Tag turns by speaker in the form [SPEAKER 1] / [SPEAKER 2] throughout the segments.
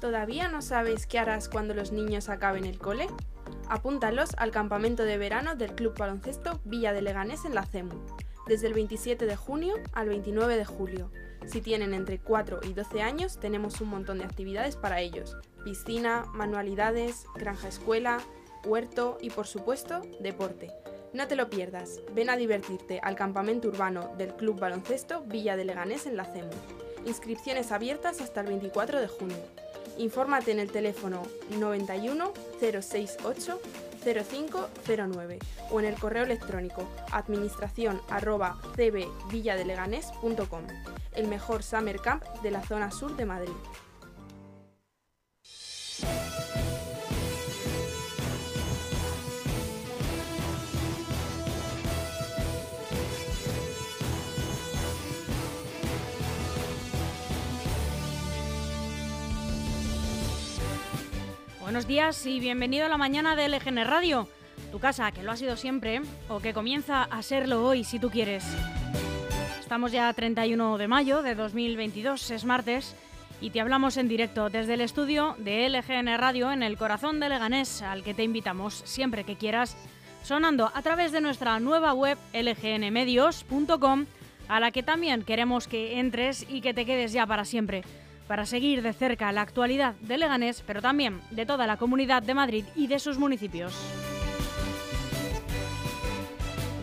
[SPEAKER 1] ¿Todavía no sabes qué harás cuando los niños acaben el cole? Apúntalos al campamento de verano del Club Baloncesto Villa de Leganés en la CEMU, desde el 27 de junio al 29 de julio. Si tienen entre 4 y 12 años, tenemos un montón de actividades para ellos. Piscina, manualidades, granja escuela, huerto y por supuesto, deporte. No te lo pierdas, ven a divertirte al campamento urbano del Club Baloncesto Villa de Leganés en la CEMU. Inscripciones abiertas hasta el 24 de junio. Infórmate en el teléfono 91 068 0509 o en el correo electrónico administración arroba cbvilladeleganés.com, el mejor summer camp de la zona sur de Madrid.
[SPEAKER 2] Buenos días y bienvenido a la mañana de LGN Radio, tu casa que lo ha sido siempre o que comienza a serlo hoy si tú quieres. Estamos ya 31 de mayo de 2022, es martes, y te hablamos en directo desde el estudio de LGN Radio en el corazón de Leganés, al que te invitamos siempre que quieras, sonando a través de nuestra nueva web lgnmedios.com, a la que también queremos que entres y que te quedes ya para siempre para seguir de cerca la actualidad de Leganés, pero también de toda la comunidad de Madrid y de sus municipios.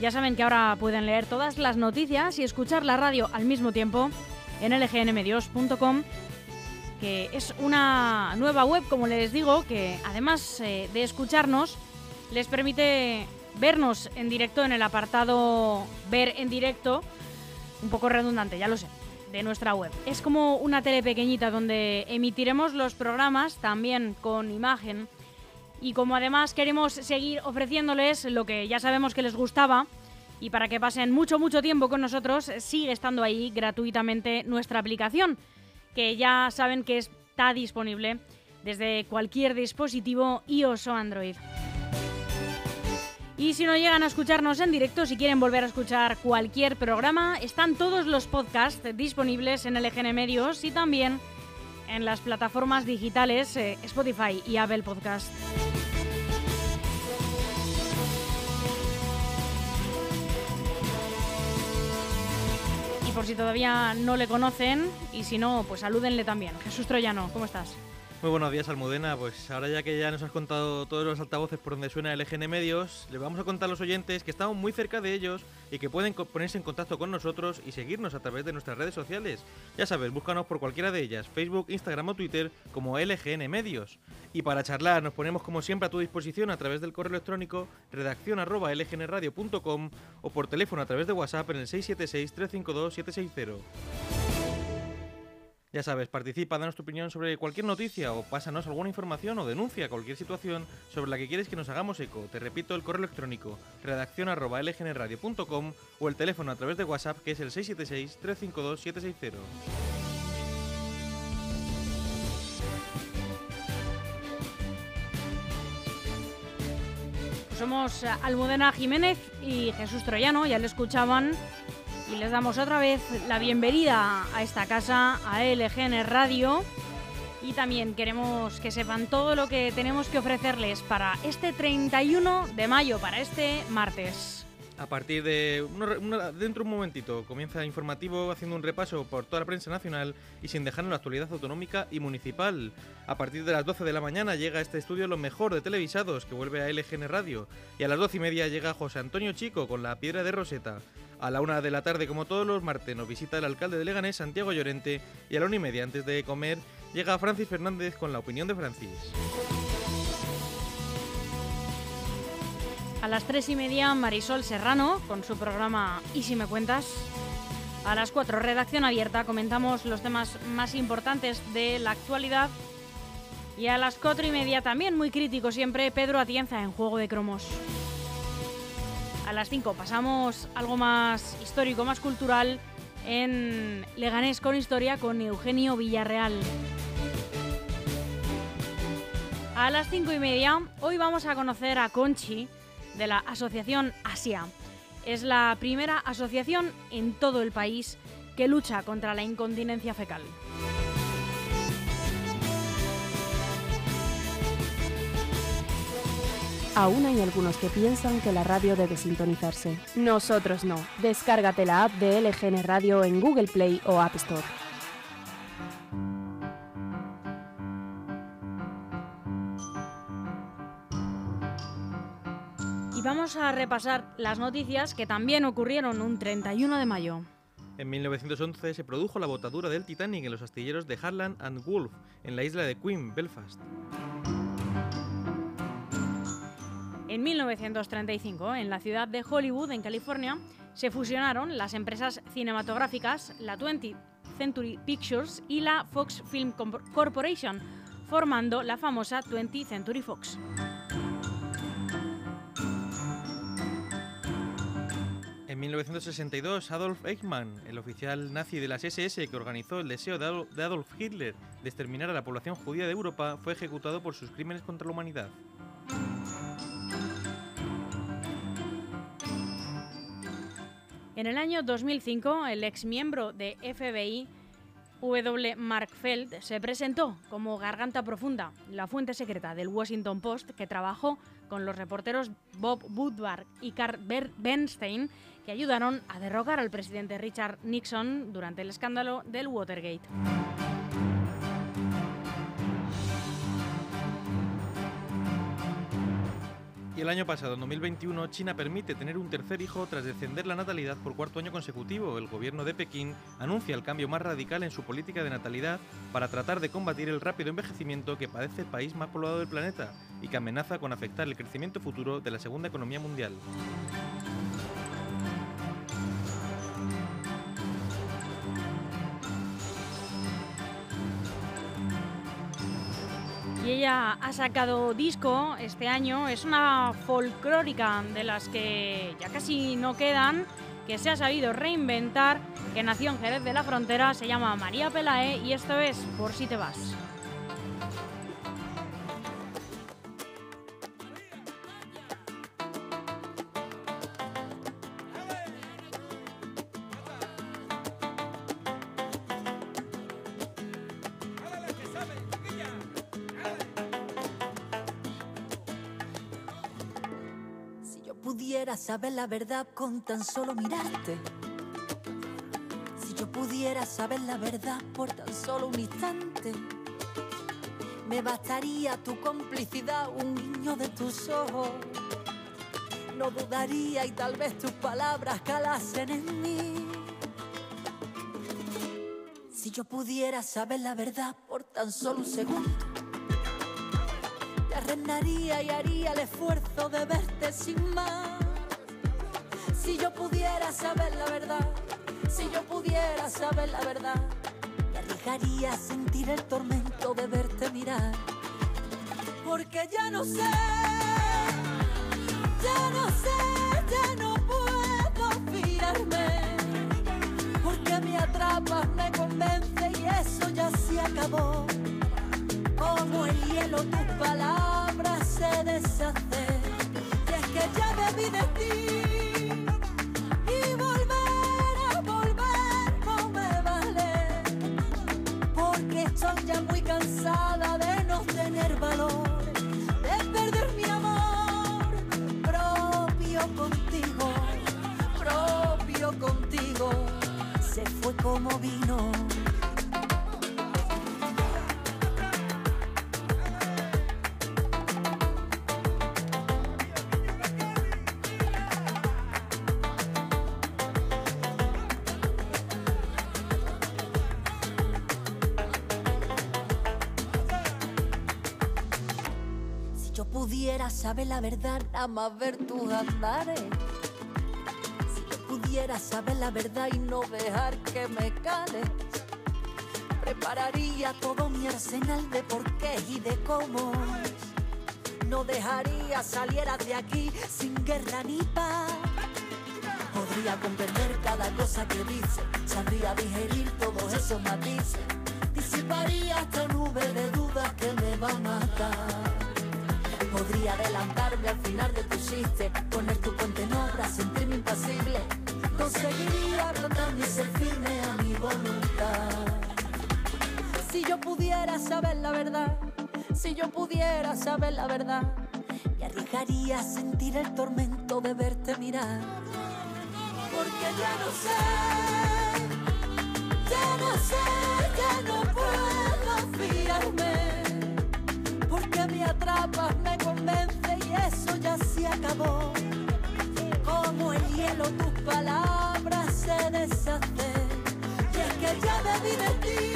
[SPEAKER 2] Ya saben que ahora pueden leer todas las noticias y escuchar la radio al mismo tiempo en lgnmedios.com, que es una nueva web, como les digo, que además eh, de escucharnos, les permite vernos en directo en el apartado Ver en directo, un poco redundante, ya lo sé de nuestra web. Es como una tele pequeñita donde emitiremos los programas también con imagen y como además queremos seguir ofreciéndoles lo que ya sabemos que les gustaba y para que pasen mucho mucho tiempo con nosotros sigue estando ahí gratuitamente nuestra aplicación que ya saben que está disponible desde cualquier dispositivo iOS o Android. Y si no llegan a escucharnos en directo, si quieren volver a escuchar cualquier programa, están todos los podcasts disponibles en LGN Medios y también en las plataformas digitales eh, Spotify y Apple Podcast. Y por si todavía no le conocen, y si no, pues salúdenle también. Jesús Troyano, ¿cómo estás?
[SPEAKER 3] Muy buenos días, Almudena. Pues ahora ya que ya nos has contado todos los altavoces por donde suena el LGN Medios, le vamos a contar a los oyentes que estamos muy cerca de ellos y que pueden ponerse en contacto con nosotros y seguirnos a través de nuestras redes sociales. Ya sabes, búscanos por cualquiera de ellas, Facebook, Instagram o Twitter como LGN Medios. Y para charlar nos ponemos como siempre a tu disposición a través del correo electrónico redacción lgnradio.com o por teléfono a través de WhatsApp en el 676 352 760. Ya sabes, participa, danos tu opinión sobre cualquier noticia o pásanos alguna información o denuncia cualquier situación sobre la que quieres que nos hagamos eco. Te repito el correo electrónico redacción arroba o el teléfono a través de WhatsApp que es el 676-352-760.
[SPEAKER 2] Somos Almudena Jiménez y Jesús Troyano, ya le escuchaban y les damos otra vez la bienvenida a esta casa, a LGN Radio. Y también queremos que sepan todo lo que tenemos que ofrecerles para este 31 de mayo, para este martes.
[SPEAKER 3] A partir de dentro de un momentito comienza informativo haciendo un repaso por toda la prensa nacional y sin dejar en la actualidad autonómica y municipal. A partir de las 12 de la mañana llega a este estudio lo mejor de televisados que vuelve a LGN Radio y a las 12 y media llega José Antonio Chico con la piedra de Roseta. A la una de la tarde, como todos los martes, nos visita el alcalde de Leganés, Santiago Llorente, y a la una y media, antes de comer, llega Francis Fernández con la opinión de Francis.
[SPEAKER 2] A las tres y media, Marisol Serrano con su programa ¿Y si me cuentas? A las cuatro, redacción abierta, comentamos los temas más importantes de la actualidad. Y a las cuatro y media, también muy crítico siempre, Pedro Atienza en Juego de Cromos. A las 5 pasamos algo más histórico, más cultural en Leganés con Historia con Eugenio Villarreal. A las 5 y media, hoy vamos a conocer a Conchi de la Asociación Asia. Es la primera asociación en todo el país que lucha contra la incontinencia fecal.
[SPEAKER 4] Aún hay algunos que piensan que la radio debe sintonizarse. Nosotros no. Descárgate la app de LGN Radio en Google Play o App Store.
[SPEAKER 2] Y vamos a repasar las noticias que también ocurrieron un 31 de mayo.
[SPEAKER 3] En 1911 se produjo la botadura del Titanic en los astilleros de Harland and Wolff, en la isla de Queen, Belfast.
[SPEAKER 2] En 1935, en la ciudad de Hollywood, en California, se fusionaron las empresas cinematográficas, la 20th Century Pictures y la Fox Film Corporation, formando la famosa 20th Century Fox.
[SPEAKER 3] En 1962, Adolf Eichmann, el oficial nazi de las SS que organizó el deseo de Adolf Hitler de exterminar a la población judía de Europa, fue ejecutado por sus crímenes contra la humanidad.
[SPEAKER 2] En el año 2005, el ex miembro de FBI, W. Mark Feld, se presentó como Garganta Profunda, la fuente secreta del Washington Post que trabajó con los reporteros Bob Woodward y Carl Bernstein, que ayudaron a derrocar al presidente Richard Nixon durante el escándalo del Watergate.
[SPEAKER 3] El año pasado, en 2021, China permite tener un tercer hijo tras descender la natalidad por cuarto año consecutivo. El gobierno de Pekín anuncia el cambio más radical en su política de natalidad para tratar de combatir el rápido envejecimiento que padece el país más poblado del planeta y que amenaza con afectar el crecimiento futuro de la segunda economía mundial.
[SPEAKER 2] Y ella ha sacado disco este año. Es una folclórica de las que ya casi no quedan, que se ha sabido reinventar, que nació en Jerez de la Frontera, se llama María Pelae y esto es Por si te vas.
[SPEAKER 5] Saber la verdad con tan solo mirarte. Si yo pudiera saber la verdad por tan solo un instante, me bastaría tu complicidad, un guiño de tus ojos. No dudaría y tal vez tus palabras calasen en mí. Si yo pudiera saber la verdad por tan solo un segundo, te arrendaría y haría el esfuerzo de verte sin más. Si yo pudiera saber la verdad, si yo pudiera saber la verdad, me arriesgaría a sentir el tormento de verte mirar. Porque ya no sé, ya no sé, ya no puedo fiarme. Porque me atrapas, me convence y eso ya se acabó. Como el hielo tus palabras se deshacen. Y es que ya debí de ti. Como vino. saber la verdad, nada más ver tus andares. Pudiera saber la verdad y no dejar que me cales, prepararía todo mi arsenal de porqué y de cómo. No dejaría saliera de aquí sin guerra ni paz. Podría comprender cada cosa que dice, sabría digerir todos esos matices, disiparía esta nube de dudas que me va a matar. Podría adelantarme al final de tu chiste, poner tu puente en obra, yo pudiera saber la verdad, si yo pudiera saber la verdad, Me arriesgaría a sentir el tormento de verte mirar. Porque ya no sé, ya no sé, ya no puedo fiarme. Porque me atrapas, me convence y eso ya se acabó. Como el hielo tus palabras se deshacen. Y es que ya me vi de ti.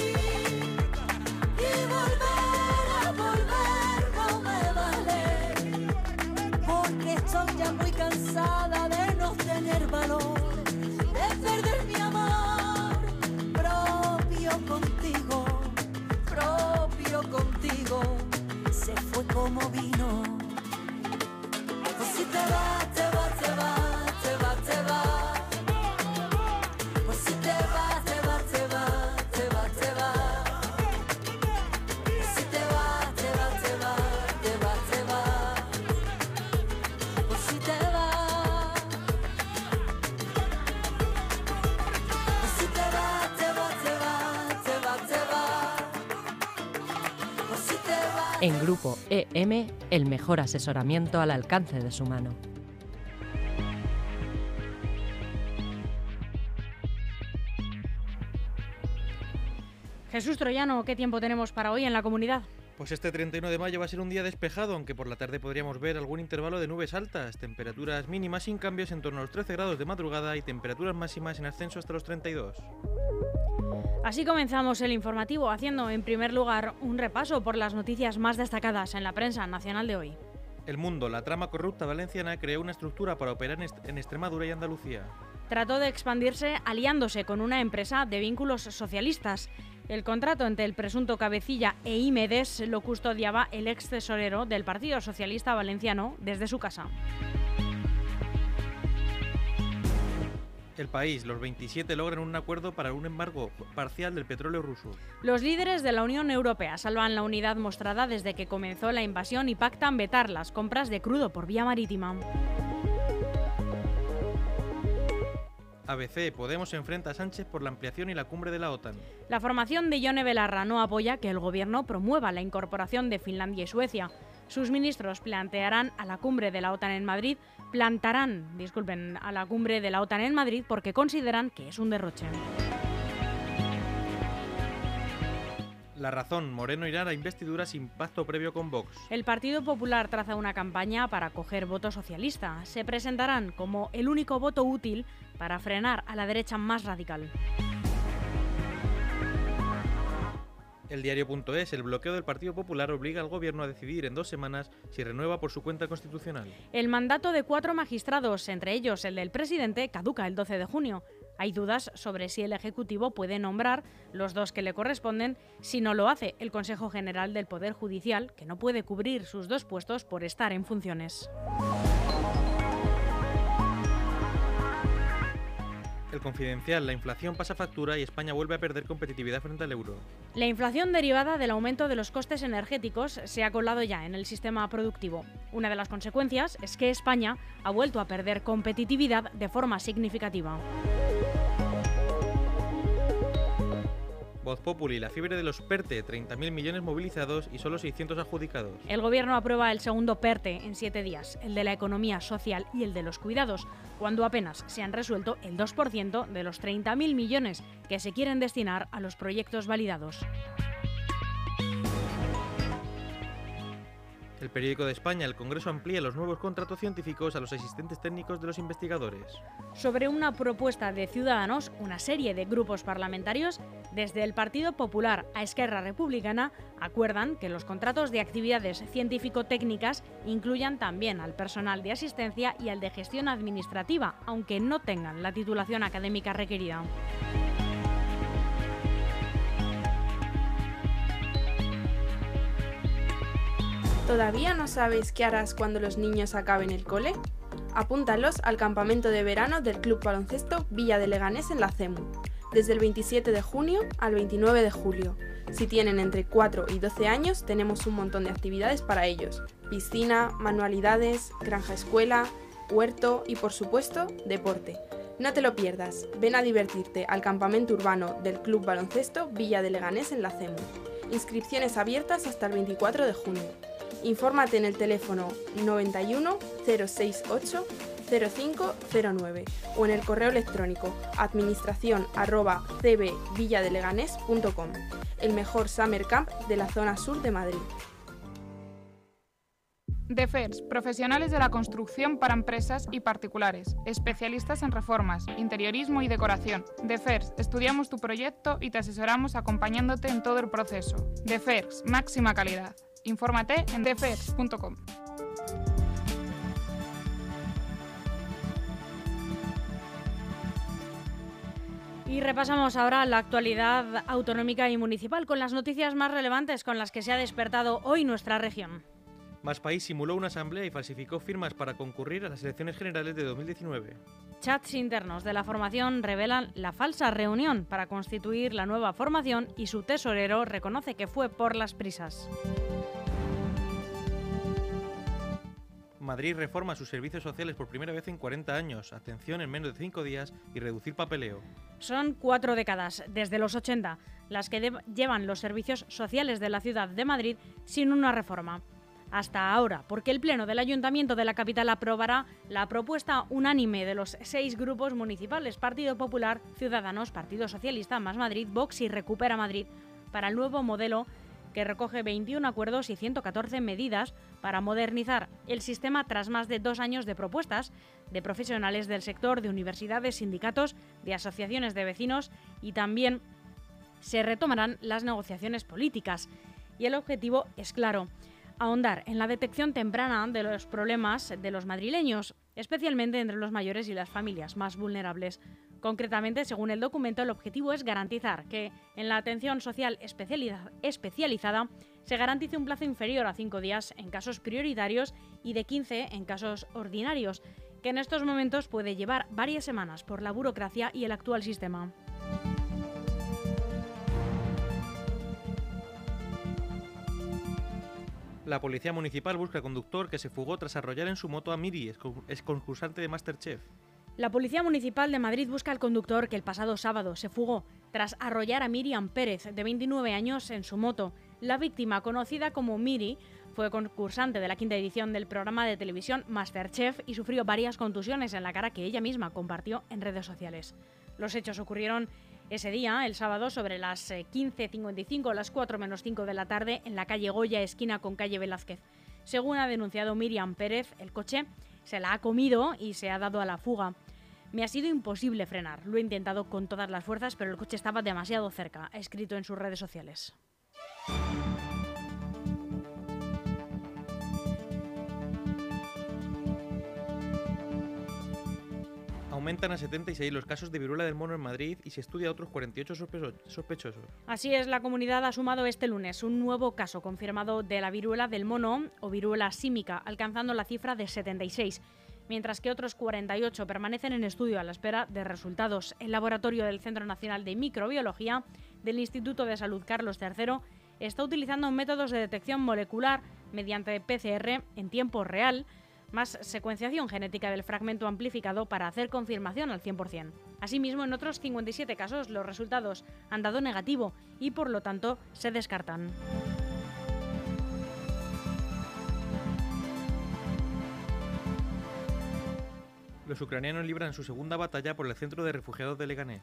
[SPEAKER 6] En Grupo EM, el mejor asesoramiento al alcance de su mano.
[SPEAKER 2] Jesús Troyano, ¿qué tiempo tenemos para hoy en la comunidad?
[SPEAKER 3] Pues este 31 de mayo va a ser un día despejado, aunque por la tarde podríamos ver algún intervalo de nubes altas, temperaturas mínimas sin cambios en torno a los 13 grados de madrugada y temperaturas máximas en ascenso hasta los 32.
[SPEAKER 2] Así comenzamos el informativo haciendo en primer lugar un repaso por las noticias más destacadas en la prensa nacional de hoy.
[SPEAKER 3] El mundo, la trama corrupta valenciana creó una estructura para operar en, Extremadura y Andalucía.
[SPEAKER 2] Trató de expandirse aliándose con una empresa de vínculos socialistas. El contrato entre el presunto cabecilla e Imedes lo custodiaba el ex tesorero del Partido Socialista Valenciano desde su casa.
[SPEAKER 3] El país, los 27 logran un acuerdo para un embargo parcial del petróleo ruso.
[SPEAKER 2] Los líderes de la Unión Europea salvan la unidad mostrada desde que comenzó la invasión y pactan vetar las compras de crudo por vía marítima.
[SPEAKER 3] ABC, Podemos enfrenta a Sánchez por la ampliación y la cumbre de la OTAN.
[SPEAKER 2] La formación de Yone Belarra no apoya que el gobierno promueva la incorporación de Finlandia y Suecia. Sus ministros plantearán a la cumbre de la OTAN en Madrid, plantarán, disculpen, a la cumbre de la OTAN en Madrid porque consideran que es un derroche.
[SPEAKER 3] La razón, Moreno irá a investidura sin pacto previo con Vox.
[SPEAKER 2] El Partido Popular traza una campaña para coger voto socialista. Se presentarán como el único voto útil para frenar a la derecha más radical.
[SPEAKER 3] El diario.es, el bloqueo del Partido Popular obliga al gobierno a decidir en dos semanas si renueva por su cuenta constitucional.
[SPEAKER 2] El mandato de cuatro magistrados, entre ellos el del presidente, caduca el 12 de junio. Hay dudas sobre si el Ejecutivo puede nombrar los dos que le corresponden si no lo hace el Consejo General del Poder Judicial, que no puede cubrir sus dos puestos por estar en funciones.
[SPEAKER 3] El confidencial, la inflación pasa factura y España vuelve a perder competitividad frente al euro.
[SPEAKER 2] La inflación derivada del aumento de los costes energéticos se ha colado ya en el sistema productivo. Una de las consecuencias es que España ha vuelto a perder competitividad de forma significativa.
[SPEAKER 3] Voz Populi, la fiebre de los PERTE, 30.000 millones movilizados y solo 600 adjudicados.
[SPEAKER 2] El gobierno aprueba el segundo PERTE en siete días, el de la economía social y el de los cuidados, cuando apenas se han resuelto el 2% de los 30.000 millones que se quieren destinar a los proyectos validados.
[SPEAKER 3] El periódico de España, el Congreso amplía los nuevos contratos científicos a los asistentes técnicos de los investigadores.
[SPEAKER 2] Sobre una propuesta de Ciudadanos, una serie de grupos parlamentarios, desde el Partido Popular a Esquerra Republicana, acuerdan que los contratos de actividades científico-técnicas incluyan también al personal de asistencia y al de gestión administrativa, aunque no tengan la titulación académica requerida.
[SPEAKER 1] ¿Todavía no sabes qué harás cuando los niños acaben el cole? Apúntalos al campamento de verano del Club Baloncesto Villa de Leganés en la CEMU, desde el 27 de junio al 29 de julio. Si tienen entre 4 y 12 años, tenemos un montón de actividades para ellos. Piscina, manualidades, granja escuela, huerto y por supuesto, deporte. No te lo pierdas, ven a divertirte al campamento urbano del Club Baloncesto Villa de Leganés en la CEMU. Inscripciones abiertas hasta el 24 de junio. Infórmate en el teléfono 91 068 0509 o en el correo electrónico administración arroba el mejor summer camp de la zona sur de Madrid.
[SPEAKER 7] DEFERS, profesionales de la construcción para empresas y particulares, especialistas en reformas, interiorismo y decoración. DEFERS, estudiamos tu proyecto y te asesoramos acompañándote en todo el proceso. DEFERS, máxima calidad. Infórmate en defers.com.
[SPEAKER 2] Y repasamos ahora la actualidad autonómica y municipal con las noticias más relevantes con las que se ha despertado hoy nuestra región.
[SPEAKER 3] Más País simuló una asamblea y falsificó firmas para concurrir a las elecciones generales de 2019.
[SPEAKER 2] Chats internos de la formación revelan la falsa reunión para constituir la nueva formación y su tesorero reconoce que fue por las prisas.
[SPEAKER 3] Madrid reforma sus servicios sociales por primera vez en 40 años, atención en menos de 5 días y reducir papeleo.
[SPEAKER 2] Son cuatro décadas, desde los 80, las que llevan los servicios sociales de la ciudad de Madrid sin una reforma. Hasta ahora, porque el Pleno del Ayuntamiento de la capital aprobará la propuesta unánime de los seis grupos municipales, Partido Popular, Ciudadanos, Partido Socialista, Más Madrid, Vox y Recupera Madrid, para el nuevo modelo que recoge 21 acuerdos y 114 medidas para modernizar el sistema tras más de dos años de propuestas de profesionales del sector, de universidades, sindicatos, de asociaciones de vecinos y también se retomarán las negociaciones políticas. Y el objetivo es claro, ahondar en la detección temprana de los problemas de los madrileños, especialmente entre los mayores y las familias más vulnerables. Concretamente, según el documento, el objetivo es garantizar que en la atención social especializada se garantice un plazo inferior a cinco días en casos prioritarios y de 15 en casos ordinarios, que en estos momentos puede llevar varias semanas por la burocracia y el actual sistema.
[SPEAKER 3] La policía municipal busca al conductor que se fugó tras arrollar en su moto a Miri, es concursante de Masterchef.
[SPEAKER 2] La Policía Municipal de Madrid busca al conductor que el pasado sábado se fugó tras arrollar a Miriam Pérez, de 29 años, en su moto. La víctima, conocida como Miri, fue concursante de la quinta edición del programa de televisión Masterchef y sufrió varias contusiones en la cara que ella misma compartió en redes sociales. Los hechos ocurrieron ese día, el sábado, sobre las 15.55 eh, las 4 menos 5 de la tarde, en la calle Goya, esquina con calle Velázquez. Según ha denunciado Miriam Pérez, el coche se la ha comido y se ha dado a la fuga. Me ha sido imposible frenar. Lo he intentado con todas las fuerzas, pero el coche estaba demasiado cerca, ha escrito en sus redes sociales.
[SPEAKER 3] Aumentan a 76 los casos de viruela del mono en Madrid y se estudia otros 48 sospechosos.
[SPEAKER 2] Así es, la comunidad ha sumado este lunes un nuevo caso confirmado de la viruela del mono o viruela símica, alcanzando la cifra de 76 mientras que otros 48 permanecen en estudio a la espera de resultados. El laboratorio del Centro Nacional de Microbiología del Instituto de Salud Carlos III está utilizando métodos de detección molecular mediante PCR en tiempo real, más secuenciación genética del fragmento amplificado para hacer confirmación al 100%. Asimismo, en otros 57 casos los resultados han dado negativo y por lo tanto se descartan.
[SPEAKER 3] los ucranianos libran su segunda batalla por el centro de refugiados de Leganés.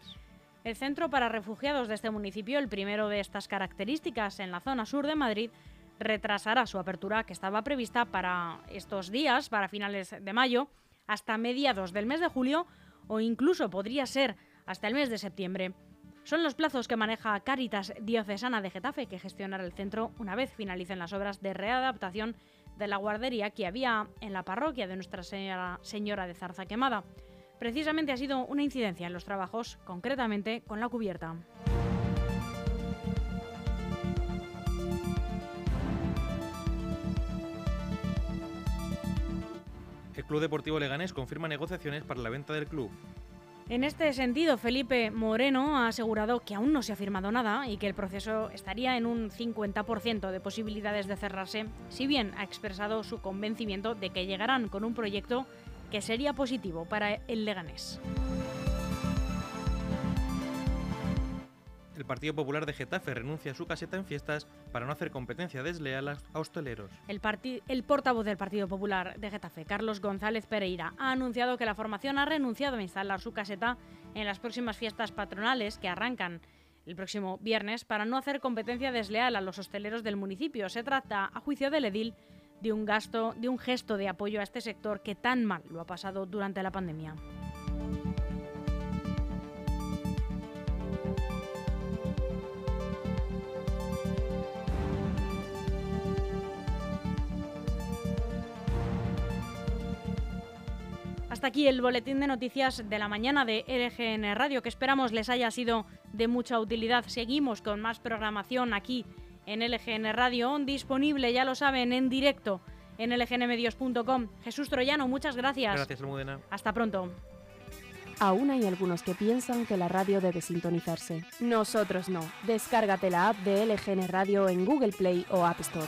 [SPEAKER 2] El centro para refugiados de este municipio, el primero de estas características en la zona sur de Madrid, retrasará su apertura que estaba prevista para estos días, para finales de mayo, hasta mediados del mes de julio o incluso podría ser hasta el mes de septiembre. Son los plazos que maneja Cáritas Diocesana de Getafe, que gestionará el centro una vez finalicen las obras de readaptación de la guardería que había en la parroquia de Nuestra Señora, Señora de Zarza Quemada. Precisamente ha sido una incidencia en los trabajos, concretamente con la cubierta.
[SPEAKER 3] Club Deportivo Leganés confirma negociaciones para la venta del club.
[SPEAKER 2] En este sentido, Felipe Moreno ha asegurado que aún no se ha firmado nada y que el proceso estaría en un 50% de posibilidades de cerrarse, si bien ha expresado su convencimiento de que llegarán con un proyecto que sería positivo para el Leganés.
[SPEAKER 3] Partido Popular de Getafe renuncia a su caseta en fiestas para no hacer competencia desleal a hosteleros.
[SPEAKER 2] El, el, portavoz del Partido Popular de Getafe, Carlos González Pereira, ha anunciado que la formación ha renunciado a instalar su caseta en las próximas fiestas patronales que arrancan el próximo viernes para no hacer competencia desleal a los hosteleros del municipio. Se trata, a juicio del edil, de un gasto, de un gesto de apoyo a este sector que tan mal lo ha pasado durante la pandemia. Hasta aquí el boletín de noticias de la mañana de LGN Radio, que esperamos les haya sido de mucha utilidad. Seguimos con más programación aquí en LGN Radio, disponible, ya lo saben, en directo en lgnmedios.com. Jesús Troyano, muchas gracias.
[SPEAKER 3] Gracias, Almudena.
[SPEAKER 2] Hasta pronto.
[SPEAKER 4] Aún hay algunos que piensan que la radio debe sintonizarse. Nosotros no. Descárgate la app de LGN Radio en Google Play o App Store.